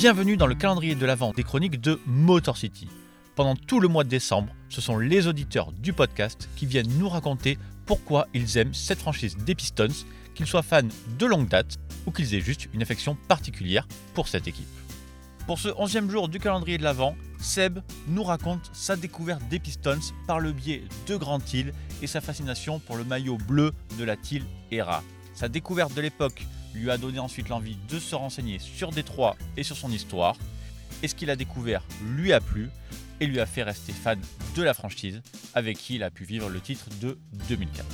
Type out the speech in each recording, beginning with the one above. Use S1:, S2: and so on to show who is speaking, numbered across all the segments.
S1: Bienvenue dans le calendrier de l'Avent des chroniques de Motor City. Pendant tout le mois de décembre, ce sont les auditeurs du podcast qui viennent nous raconter pourquoi ils aiment cette franchise des Pistons, qu'ils soient fans de longue date ou qu'ils aient juste une affection particulière pour cette équipe. Pour ce 11e jour du calendrier de l'Avent, Seb nous raconte sa découverte des Pistons par le biais de Grand Hill et sa fascination pour le maillot bleu de la Teal Era. Sa découverte de l'époque lui a donné ensuite l'envie de se renseigner sur Détroit et sur son histoire. Et ce qu'il a découvert lui a plu et lui a fait rester fan de la franchise avec qui il a pu vivre le titre de 2004.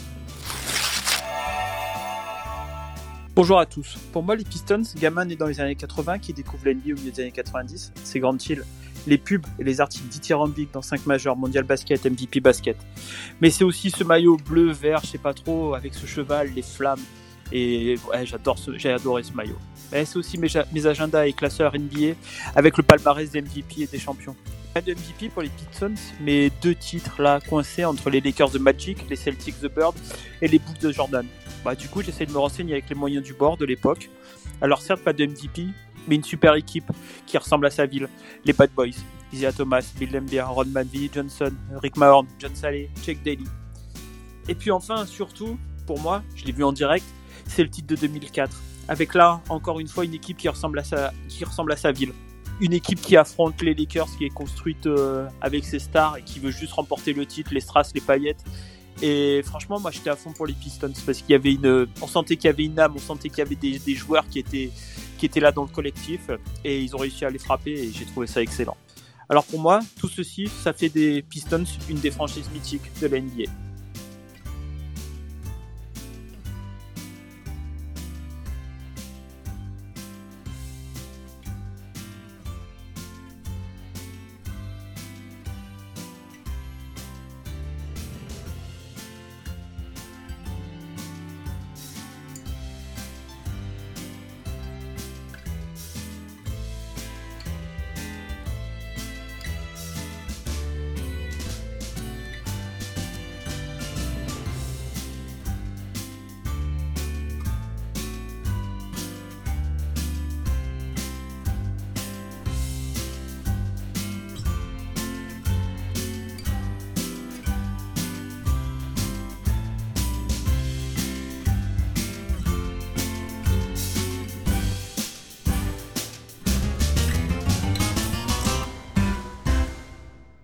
S2: Bonjour à tous. Pour moi, les Pistons, gamin né dans les années 80 qui découvre l'NBA au milieu des années 90, c'est Grand Hill, les pubs et les articles dithyrambiques dans 5 majeurs, Mondial Basket, MVP Basket. Mais c'est aussi ce maillot bleu, vert, je sais pas trop, avec ce cheval, les flammes, et j'adore ce, j'ai adoré ce maillot. c'est aussi mes, mes, agendas et classeurs NBA avec le palmarès des MVP et des champions. Pas de MVP pour les Pistons, mais deux titres là coincés entre les Lakers de Magic, les Celtics de Bird et les Bulls de Jordan. Bah, du coup, j'essaie de me renseigner avec les moyens du bord de l'époque. Alors certes, pas de MVP, mais une super équipe qui ressemble à sa ville, les Bad Boys. Isaiah Thomas, Bill Laimbeer, Ron Manville, Johnson, Rick Mahorn, John Saleh, Chuck Daly. Et puis enfin, surtout, pour moi, je l'ai vu en direct, c'est le titre de 2004. Avec là, encore une fois, une équipe qui ressemble à sa, qui ressemble à sa ville. Une équipe qui affronte les Lakers, qui est construite euh, avec ses stars et qui veut juste remporter le titre, les strass, les paillettes. Et franchement, moi, j'étais à fond pour les Pistons parce qu'il y avait une, on sentait qu'il y avait une âme, on sentait qu'il y avait des, des, joueurs qui étaient, qui étaient là dans le collectif et ils ont réussi à les frapper et j'ai trouvé ça excellent. Alors pour moi, tout ceci, ça fait des Pistons une des franchises mythiques de la NBA.